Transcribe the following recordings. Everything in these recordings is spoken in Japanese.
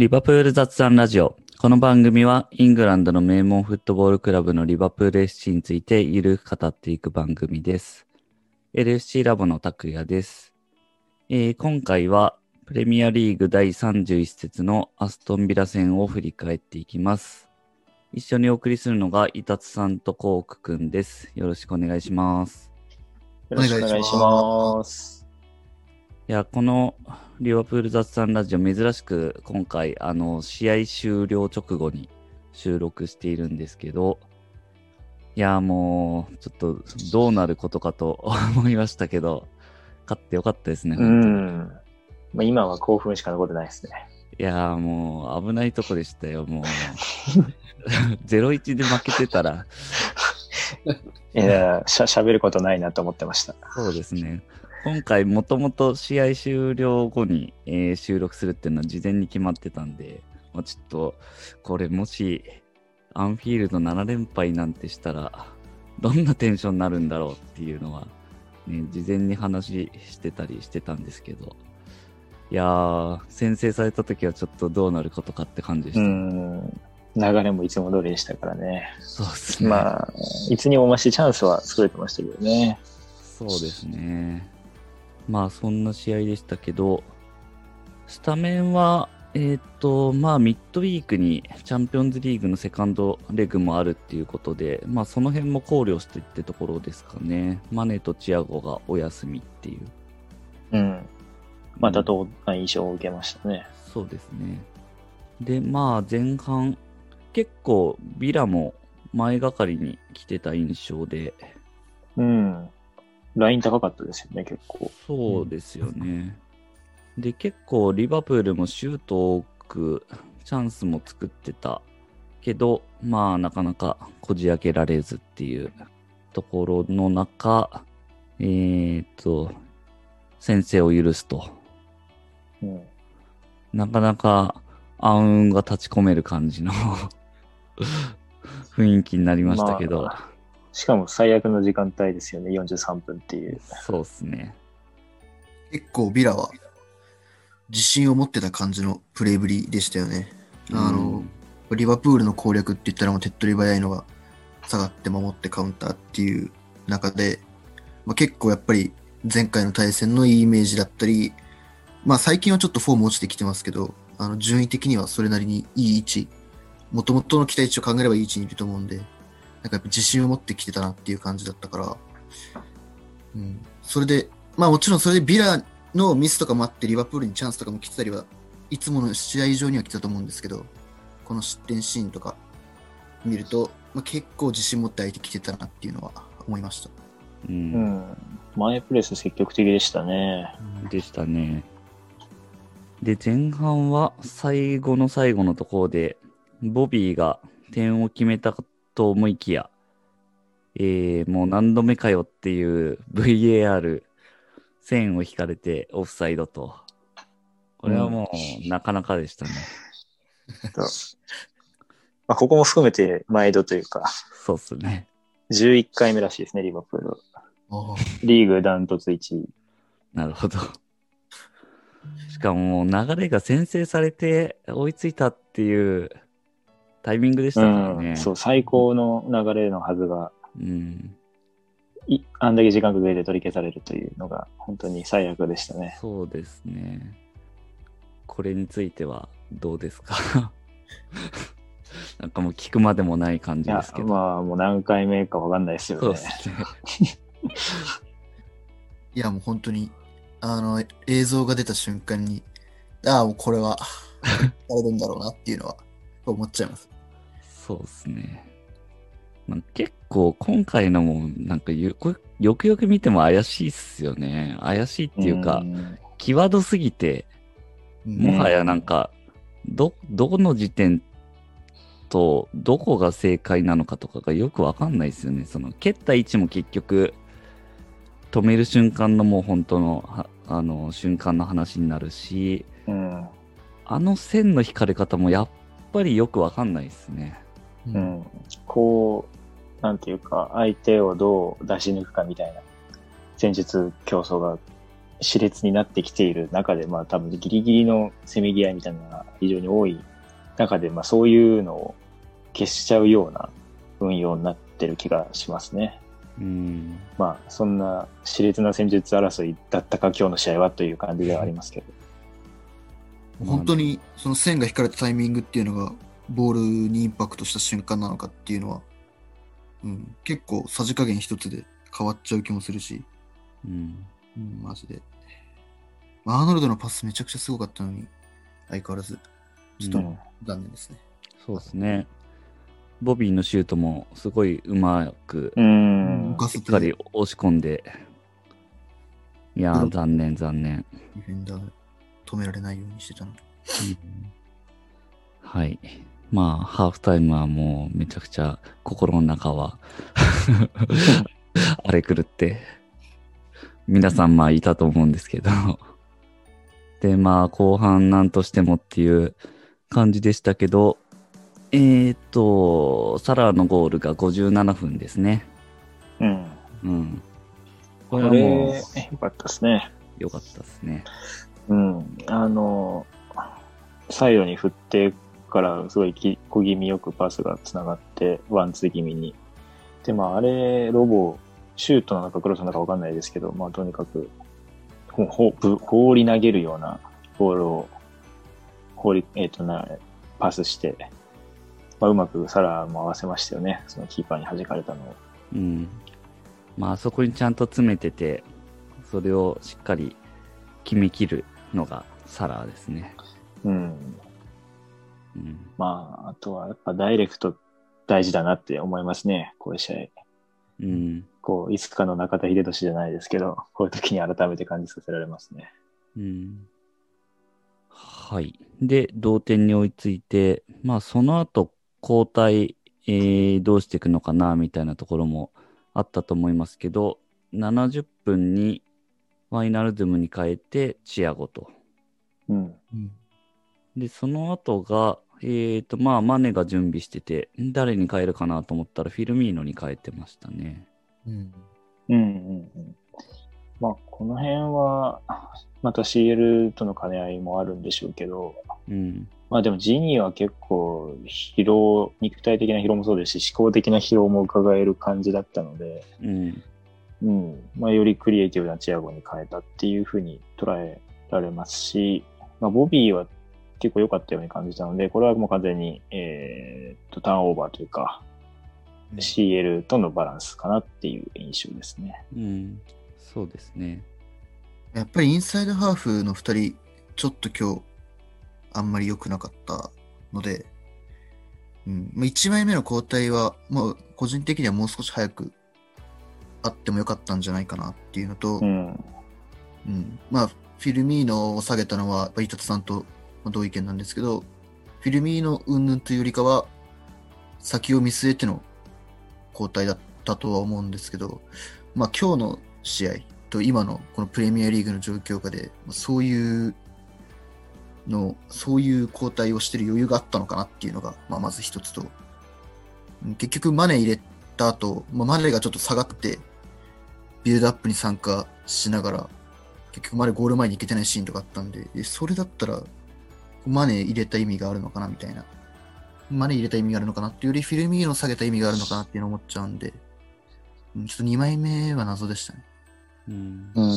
リバプール雑談ラジオ。この番組はイングランドの名門フットボールクラブのリバプール FC についてゆるく語っていく番組です。LFC ラボの拓也です、えー今回はプレミアリーグ第31節のアストンビラ戦を振り返っていきます。一緒にお送りするのがイタツさんとコークくんです。よろしくお願いします。よろしくお願いします。いや、このリバプール雑談ラジオ珍しく今回あの試合終了直後に収録しているんですけど、いや、もうちょっとどうなることかと 思いましたけど、勝ってよかったですね。う本当にん。まあ、今は興奮しか残ってないですね。いや、もう危ないとこでしたよ、もう。0-1で負けてたら、いや、しゃ、喋ることないなと思ってました。そうですね。今回もともと試合終了後に、えー収録するっていうのは事前に決まってたんで、まあ、ちょっとこれもしアンフィールド7連敗なんてしたらどんなテンションになるんだろうっていうのは、ね、事前に話してたりしてたんですけど、いやー、先制された時はちょっとどうなることかって感じでしうた。ん。流れもいつも通りでしたからね。そうですね。まあ、いつにも増してチャンスは作れてましたけどね。そうですね。まあそんな試合でしたけど、スタメンは、えっ、と、まあミッドウィークにチャンピオンズリーグのセカンドレグもあるっていうことで、まあその辺も考慮してってところですかね。マネとチアゴがお休みっていう。うん。またどんな印象を受けましたね。そうですね。で、まあ前半、結構ビラも前がかりに来てた印象で、うん。ライン高かったですよね、結構。そうですよね。で、結構リバプールもシュート多く、チャンスも作ってたけど、まあなかなかこじ開けられずっていうところの中、えーっと、先制を許すと。うん。なかなか暗雲が立ち込める感じの 雰囲気になりましたけど、まあしかも最悪の時間帯ですよね、43分っていう。そうですね。結構ビラは自信を持ってた感じのプレーぶりでしたよね。あの、リバプールの攻略って言ったらもう手っ取り早いのが下がって守ってカウンターっていう中で、まあ、結構やっぱり前回の対戦のいいイメージだったり、まあ最近はちょっとフォーム落ちてきてますけど、あの順位的にはそれなりにいい位置、もともとの期待値を考えればいい位置にいると思うんで、なんかやっぱ自信を持ってきてたなっていう感じだったから、うん、それで、まあもちろんそれでビラのミスとかもあって、リバプールにチャンスとかも来てたりはいつもの試合以上には来たと思うんですけど、この失点シーンとか見ると、まあ、結構自信持って相手来てたなっていうのは思いました。う。うんん。前プレス積極的でしたね。でしたね。で、前半は最後の最後のところで、ボビーが点を決めたと思いきや、えー、もう何度目かよっていう VAR 線を引かれてオフサイドと。これはもうなかなかでしたね。とまあ、ここも含めて毎度というか、そうっすね。11回目らしいですね、リバプール。リーグダントツ1位。なるほど。しかももう流れが先制されて追いついたっていうタイミングでしたからね。うん、そう、最高の流れのはずが、うん。いあんだけ時間かけて取り消されるというのが、本当に最悪でしたね。そうですね。これについてはどうですか？なんかもう聞くまでもない感じですけ、ど。まあ、もう何回目かわかんないですよそうねで。すね。いやもう本当に、あの、映像が出た瞬間に、ああ、もうこれは、あれるんだろうなっていうのは思っちゃいます。そうですね。なんか結構今回のもなんかよこよくよく見ても怪しいっすよね。怪しいっていうか、ん際どすぎて、もはやなんか、ど、どこの時点と、どこが正解なのかとかがよくわかんないですよね。その、蹴った位置も結局、止める瞬間のもう本当の、はあの、瞬間の話になるし、うん。あの線の引かれ方もやっぱりよくわかんないですね。ううんん。こう、なんていうか、相手をどう出し抜くかみたいな戦術競争が熾烈になってきている中で、まあ多分ギリギリのせめぎ合いみたいなのが非常に多い中で、まあそういうのを消しちゃうような運用になってる気がしますね。うん。まあそんな熾烈な戦術争いだったか今日の試合はという感じではありますけど。本当にその線が引かれたタイミングっていうのが、ボールにインパクトした瞬間なのかっていうのは、うん、結構さじ加減一つで変わっちゃう気もするし、うん。うん、マジで。まあアーノルドのパスめちゃくちゃすごかったのに、相変わらず、ちょっとうん残念ですね。そうですね。ボビーのシュートもすごいうまくう、ん浮。かせしてっかり押し込んで、いや残念、残念。ディフェンダー止められないようにしてたのに。はい。まあ、ハーフタイムはもうめちゃくちゃ心の中は 荒れ狂って、皆さんまあいたと思うんですけど。で、まあ後半なんとしてもっていう感じでしたけど、えーと、サラーのゴールが57分ですね。うん。うん。ここれはもれ、うよかったですね。良かったですね。うん。あの、サイドに振ってから、すごい小気味よくパスがつながって、ワンツー気味に。で、まあ、あれ、ロボ、シュートなのかクロスなのかわかんないですけど、まあ、とにかく、ほほぶ放り投げるようなボールを、放り、えっ、とな、パスして、まあ、うまくサラも合わせましたよね。そのキーパーに弾かれたのを。うん。まああ、そこにちゃんと詰めてて、それをしっかり決めきるのがサラーですね。うん。うん。まあ、あとはやっぱダイレクト大事だなって思いますね。こういう試合。うん。こう、いつかの中田秀俊じゃないですけど、こういう時に改めて感じさせられますね。うん。はい。で、同点に追いついて、まあ、その後、交代、えーどうしていくのかな、みたいなところもあったと思いますけど、70分にファイナルドゥムに変えて、チアゴと。うん。うん。で、その後が、えっ、と、まあ、マネが準備してて、誰に変えるかなと思ったら、フィルミーノに変えてましたね。うん。うんうんうん。まあ、この辺は、また CL との兼ね合いもあるんでしょうけど、うん。まあでもジニーは結構疲労、肉体的な疲労もそうですし、思考的な疲労も伺える感じだったので、うん。うん。まあよりクリエイティブなチアゴに変えたっていうふうに捉えられますし、まあボビーは結構良かったように感じたので、これはもう完全に、えーっと、ターンオーバーというか、CL とのバランスかなっていう印象ですね。うん。そうですね。やっぱりインサイドハーフの2人、ちょっと今日、あんまり良くなかったので、うん、まあ1枚目の交代は、もう個人的にはもう少し早くあってもよかったんじゃないかなっていうのと、うん。うん、まあ、フィルミーノを下げたのは、伊達さんと同意見なんですけど、フィルミーノ云々というよりかは、先を見据えての交代だったとは思うんですけど、まあ今日の試合と今のこのプレミアリーグの状況下で、そういうの、そういう交代をしてる余裕があったのかなっていうのが、まあまず一つと、うん結局マネ入れた後、まあ、マネがちょっと下がって、ビルドアップに参加しながら、結局までゴール前に行けてないシーンとかあったんで、えそれだったら、マネ入れた意味があるのかなみたいな。マネ入れた意味があるのかなっていうより、フィルミーノを下げた意味があるのかなっていうのを思っちゃうんで、うんちょっと2枚目は謎でしたね。うん。うん。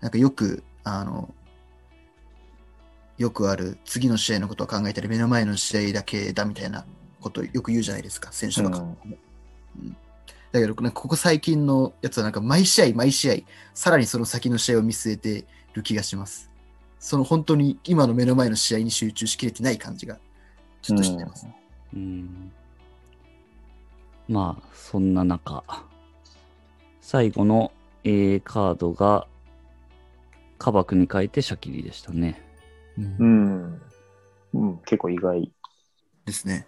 なんかよく、あの、よくある次の試合のことを考えたり、目の前の試合だけだみたいなことをよく言うじゃないですか、選手の方も。うんだけど、なんかここ最近のやつはなんか毎試合毎試合、さらにその先の試合を見据えてる気がします。その本当に今の目の前の試合に集中しきれてない感じがちょっとしてます。うん。まあ、そんな中、最後の A カードが、カバクに変えてシャキリでしたね。うんうん。うん、結構意外。ですね。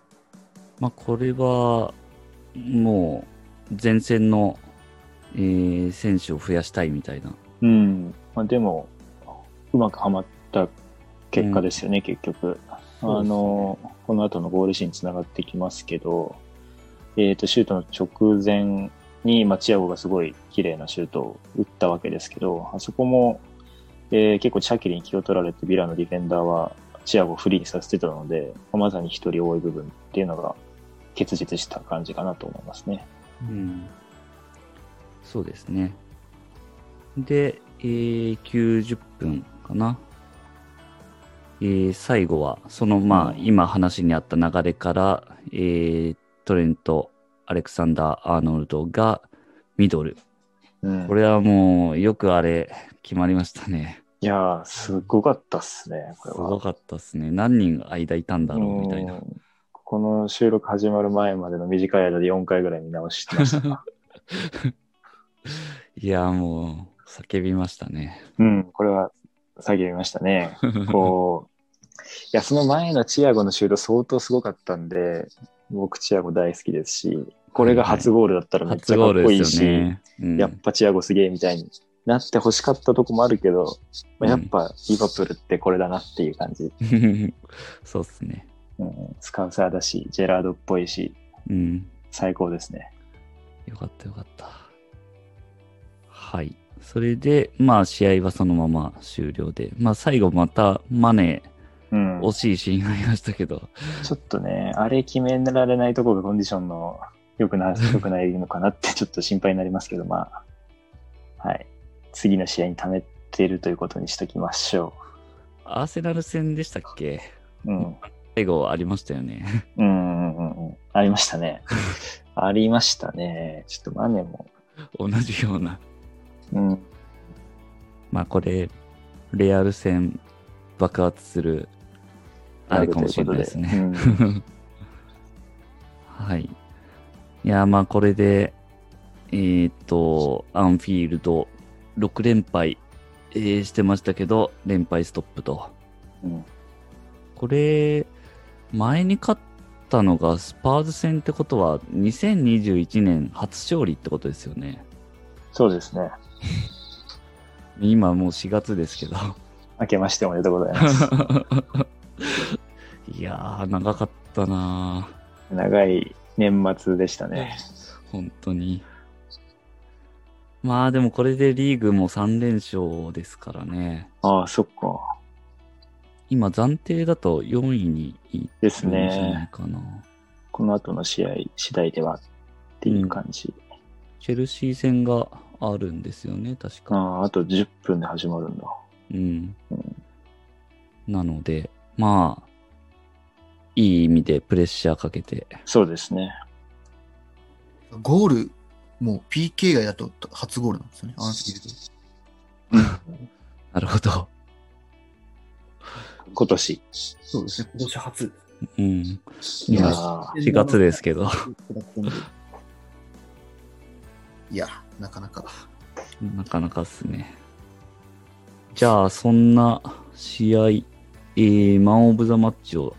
まあ、これは、もう、前線の、えー選手を増やしたいみたいな。うん。まあでも、うまくはまった結果ですよね、結局。あの、この後のゴールシーンにつながってきますけど、えっ、と、シュートの直前に、まあ、チアゴがすごい綺麗なシュートを打ったわけですけど、あそこも、えー結構チャキリに気を取られて、ビラのディフェンダーはチアゴをフリーにさせてたので、まさに一人多い部分っていうのが結実した感じかなと思いますね。うん。そうですね。で、えー90分かな。えー最後は、その、まあ、うん今話にあった流れから、えートレント、アレクサンダー・アーノルドがミドル。うん、これはもう、よくあれ、決まりましたね。いやー、すごかったっすね、これは。すごかったですね。何人間いたんだろう、みたいな。うんこの収録始まる前までの短い間で4回ぐらい見直してました。いや、もう、叫びましたね。うん、これは叫びましたね。こう、いや、その前のチアゴのシュート相当すごかったんで、僕チアゴ大好きですし、これが初ゴールだったらめっちゃかっこいいし、すよね。うんやっぱチアゴすげえみたいになって欲しかったとこもあるけど、まあやっぱリバプールってこれだなっていう感じ。そうっすね。うん、スカウサーだし、ジェラードっぽいし、うん。最高ですね。よかったよかった。はい。それで、まあ試合はそのまま終了で、まあ最後またマネうんー、惜しいシーンがありましたけど、ちょっとね、あれ決められないところがコンディションの良くな 良くないのかなってちょっと心配になりますけど、まあ、はい。次の試合に貯めてるということにしときましょアーセナル戦でしたっけ？う。うん。最後ありましたよね。うんうんうんうん。ありましたね。ありましたね。ちょっとマネも。同じような。うん。まあこれ、レアル戦爆発する、あれかもしれないですね。うことで はい。いや、まあこれで、えーっと、アンフィールド6連敗、えーしてましたけど、連敗ストップと。うんうんこれ、前に勝ったのがスパーズ戦ってことは、2021年初勝利ってことですよね。そうですね。今もう4月ですけど。明けましておめでとうございます。いやー、長かったな長い年末でしたね。ー本当に。まあでもこれでリーグも3連勝ですからね。ああ、そっか。今暫定だと4位にいでするんじゃないね。かな。この後の試合次第ではっていう感じ。チェルシー戦があるんですよね、確か。ああ、あと10分で始まるんだ。うんうん。なので、まあ、いい意味でプレッシャーかけて。そうですね。ゴール、もう PK 外だと初ゴールなんですよね、アンフィールド。なるほど。今年。そうですね、今年初。うん。いいややー4月ですけど。いや、なかなか。なかなかっすね。じゃあ、そんな試合、えー、マン・オブ・ザ・マッチを、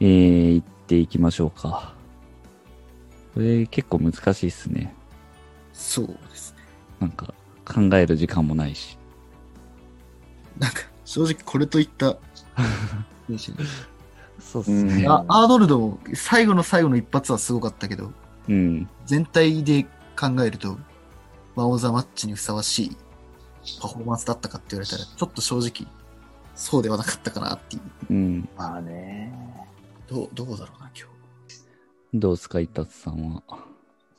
えー、行っていきましょうか。これ結構難しいっすね。そうですね。なんか、考える時間もないし。なんか、正直これといった。そうっすうねん。あアーノルドも最後の最後の一発はすごかったけど、うん。全体で考えると、マオザマッチにふさわしいパフォーマンスだったかって言われたら、ちょっと正直、そうではなかったかなっていう。うん。まあね。どう、どうだろうな、今日。どうすか、イタツさんは？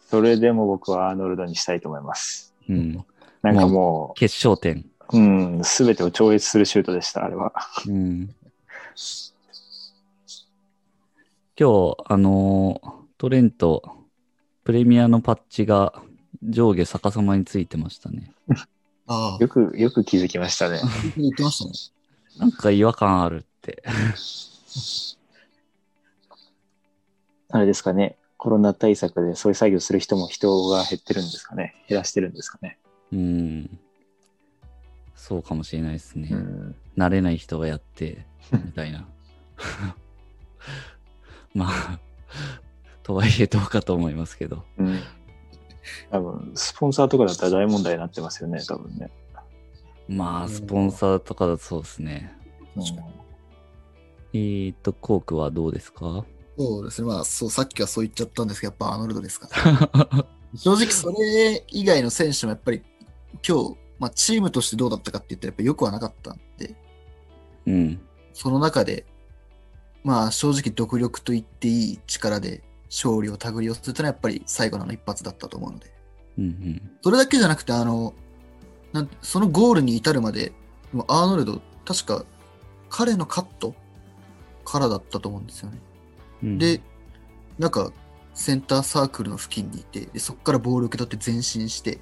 それでも僕はアーノルドにしたいと思います。うん。なんかも決勝点。う、うん、すべてを超越するシュートでした、あれは。うん。今日、あのートレント、プレミアのパッチが上下逆さまについてましたね。ああ、よく、よく気づきましたね。言ってましたね。なんか違和感あるって。あれですかね。コロナ対策でそういう作業する人も人が減ってるんですかね。減らしてるんですかね。うん。そうかもしれないですね。うん。慣れない人がやって、みたいな。まあ、とはいえどうかと思いますけど。うん。多分、スポンサーとかだったら大問題になってますよね、多分ね。まあ、スポンサーとかだとそうですね。うんえーと、コークはどうですか？僕そうですね。まあ、そう、さっきはそう言っちゃったんですけど、やっぱアーノルドですから。正直、それ以外の選手もやっぱり今日、まあ、チームとしてどうだったかって言ったらやっぱよくはなかったんで、うん。その中で、まあ、正直独力と言っていい力で勝利を手繰り寄せたのはやっぱり最後の一発だったと思うので、うんうん。それだけじゃなくて、あの、なんそのゴールに至るまで、アーノルド、確か彼のカットからだったと思うんですよね。うん、で、なんか、センターサークルの付近にいて、でそこからボールを受け取って前進して、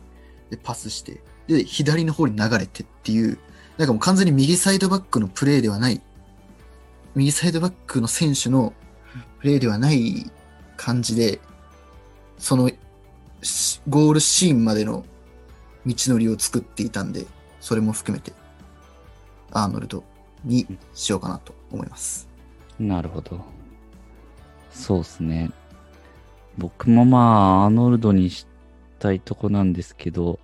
で、パスして、で、左の方に流れてっていう、なんかもう完全に右サイドバックのプレーではない、右サイドバックの選手のプレーではない感じで、そのゴールシーンまでの道のりを作っていたんで、それも含めて、アーノルドにしようかなと思います。なるほど。そうですね。僕もまあ、アーノルドにしたいとこなんですけど、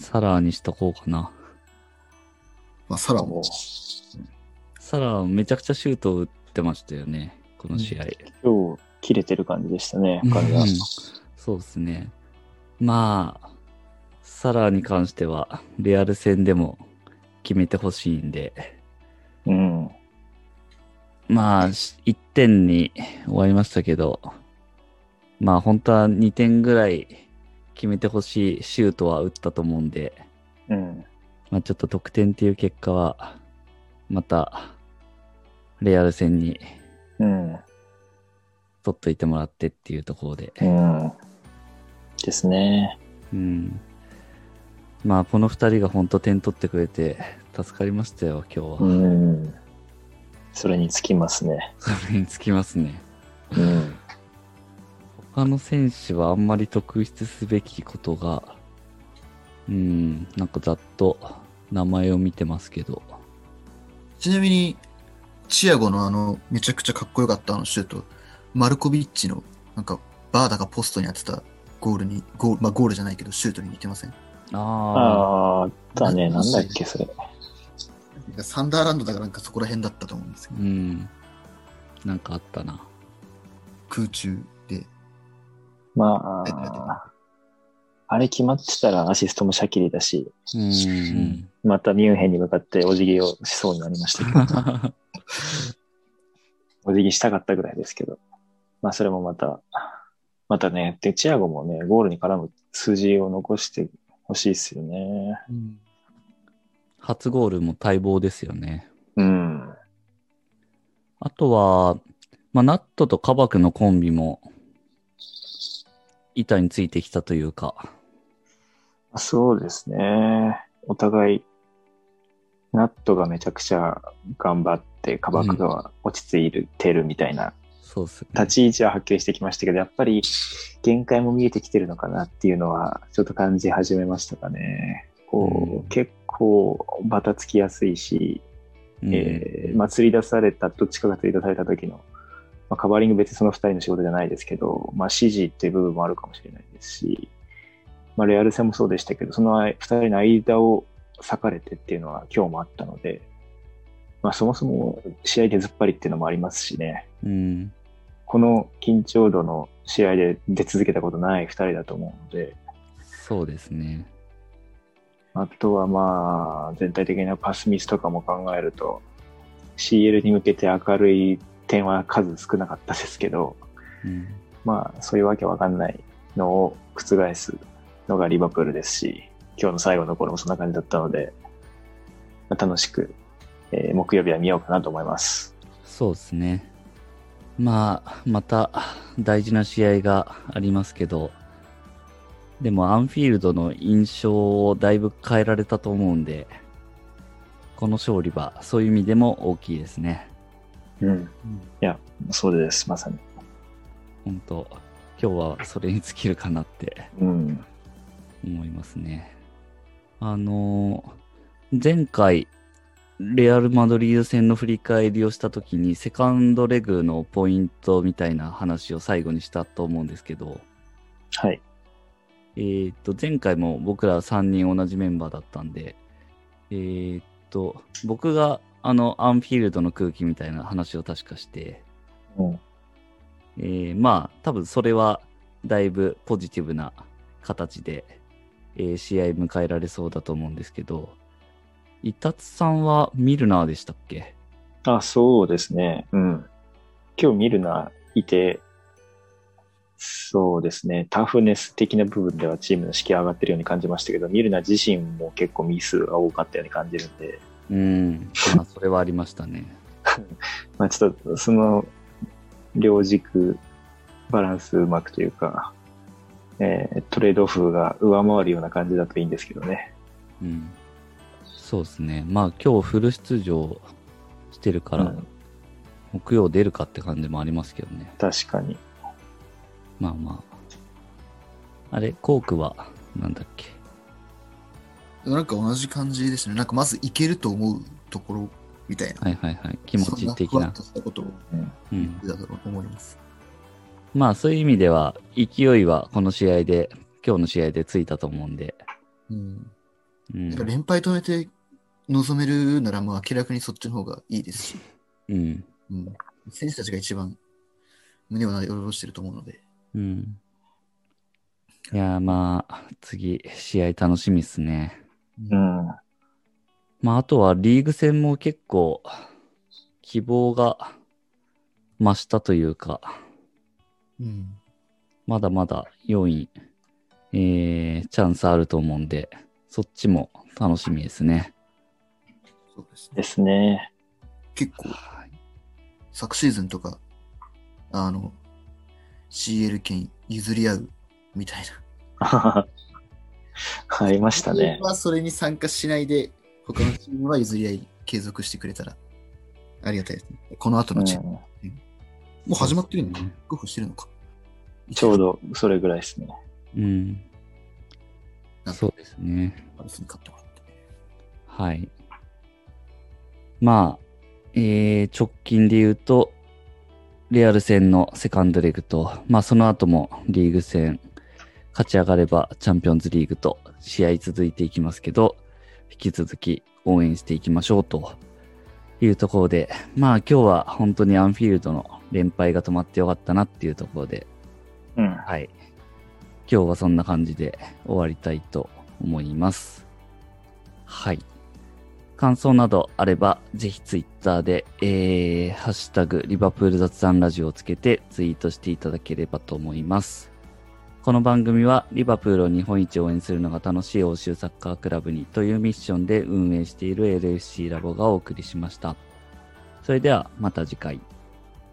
サラーにしとこうかな。まあ、サラもサラーめちゃくちゃシュートを打ってましたよね、この試合。今日、切れてる感じでしたね、彼がうん。そうですね。まあ、サラーに関しては、レアル戦でも決めてほしいんで、うん。まあ、し1点に終わりましたけど、まあ本当は2点ぐらい決めてほしいシュートは打ったと思うんで、うん。まあちょっと得点っていう結果は、また、レアル戦にうん。取っといてもらってっていうところで、うん。ですね。うん。まあこの2人が本当点取ってくれて助かりましたよ、今日は。うん。それにつきますね。それにつきますね。うん。他の選手はあんまり特筆すべきことが、うん、なんかざっと名前を見てますけど、ちなみに、チアゴのあの、めちゃくちゃかっこよかったあのシュート、マルコビッチの、なんか、バーダがポストに当てたゴールに、ゴール、まあゴールじゃないけど、シュートに似てません？ああ、ああ、あったね。なんだっけ、それ。サンダーランドだからなんかそこら辺だったと思うんですけど、うん。なんかあったな。空中で。まあ、あれ決まってたらアシストもシャキリだし、うん。またミュンヘンに向かってお辞儀をしそうになりましたけど、お辞儀したかったぐらいですけど、まあそれもまた、またね、で、チアゴもね、ゴールに絡む数字を残してほしいですよね。初ゴールも待望ですよね。うん。あとは、まあ、ナットとカバクのコンビも、板についてきたというか、そうですね。お互い、ナットがめちゃくちゃ頑張って、カバクが落ち着いてるみたいな。立ち位置ははっきりしてきましたけど、やっぱり限界も見えてきてるのかなっていうのはちょっと感じ始めましたかね。こう、うん結構バタつきやすいし、うんえーまあ、釣り出された、どっちかが釣り出された時の、まあ、カバーリング別にその二人の仕事じゃないですけど、まあ、指示っていう部分もあるかもしれないですし、まあ、レアル戦もそうでしたけど、その二人の間を裂かれてっていうのは今日もあったので、まあ、そもそも試合でずっぱりっていうのもありますしね、うん。この緊張度の試合で出続けたことない二人だと思うので、そうですね。あとはまあ、全体的なパスミスとかも考えると、CL に向けて明るい点は数少なかったですけど、うん。まあ、そういうわけわかんないのを覆すのがリバプールですし、今日の最後の頃もそんな感じだったので、まあ楽しく、えー木曜日は見ようかなと思います。そうですね。まあ、また大事な試合がありますけど、でもアンフィールドの印象をだいぶ変えられたと思うんで、この勝利はそういう意味でも大きいですね。うん。いや、そうです、まさに。本当今日はそれに尽きるかなってうん。思いますね。あのー前回、レアル・マドリード戦の振り返りをしたときに、セカンドレグのポイントみたいな話を最後にしたと思うんですけど、はい。えーっと、前回も僕ら3人同じメンバーだったんで、えーっと、僕があの、アンフィールドの空気みたいな話を確かして、うん。えーまあ、多分それはだいぶポジティブな形で、えー試合迎えられそうだと思うんですけど、イタツさんはミルナーでしたっけ？あ、そうですね。うん。今日ミルナーいて、そうですね。タフネス的な部分ではチームの士気上がってるように感じましたけど、ミルナー自身も結構ミスが多かったように感じるんで、うん。まあ、それはありましたね。まあちょっとその両軸バランスうまくというか、えートレードオフが上回るような感じだといいんですけどね。うん。そうですね。まあ、今日フル出場してるから、うん木曜出るかって感じもありますけどね。確かに。まあまあ。あれ、コークは、なんだっけ？なんか同じ感じですね。なんかまずいけると思うところみたいな。はいはいはい。気持ち的なそことをうんうん。だと思います。まあ、そういう意味では、勢いはこの試合で、今日の試合でついたと思うんで。うん。うんやっぱ。連敗止めて臨めるならもう明らかにそっちの方がいいですし、うん。うん。選手たちが一番胸をなで下ろしてると思うので。うん。いやーまあ、次、試合楽しみっすね。うん。まあ、あとはリーグ戦も結構、希望が増したというか、うん。まだまだ4位、えー、チャンスあると思うんで、そっちも楽しみですね。そうですね。ですね。結構、昨シーズンとか、あの、CL 権譲り合うみたいな。ありましたね。はそれに参加しないで、他のチームは譲り合い継続してくれたら、ありがたいですね。この後のチーム。うんもう始まってるのかそうですねゴフしてるのかちょう。どそれぐらいですね。うん。そうですね。アルスに勝ってもらって。はい。まあ、えー、直近で言うと、レアル戦のセカンドレグと、まあその後もリーグ戦勝ち上がればチャンピオンズリーグと試合続いていきますけど、引き続き応援していきましょうというところで、まあ今日は本当にアンフィールドの連敗が止まってよかったなっていうところで、うん。はい。今日はそんな感じで終わりたいと思います。はい。感想などあれば、ぜひツイッターで、えー、ハッシュタグ、リバプール雑談ラジオをつけてツイートしていただければと思います。この番組は、リバプールを日本一応援するのが楽しい欧州サッカークラブにというミッションで運営している LFC ラボがお送りしました。それでは、また次回。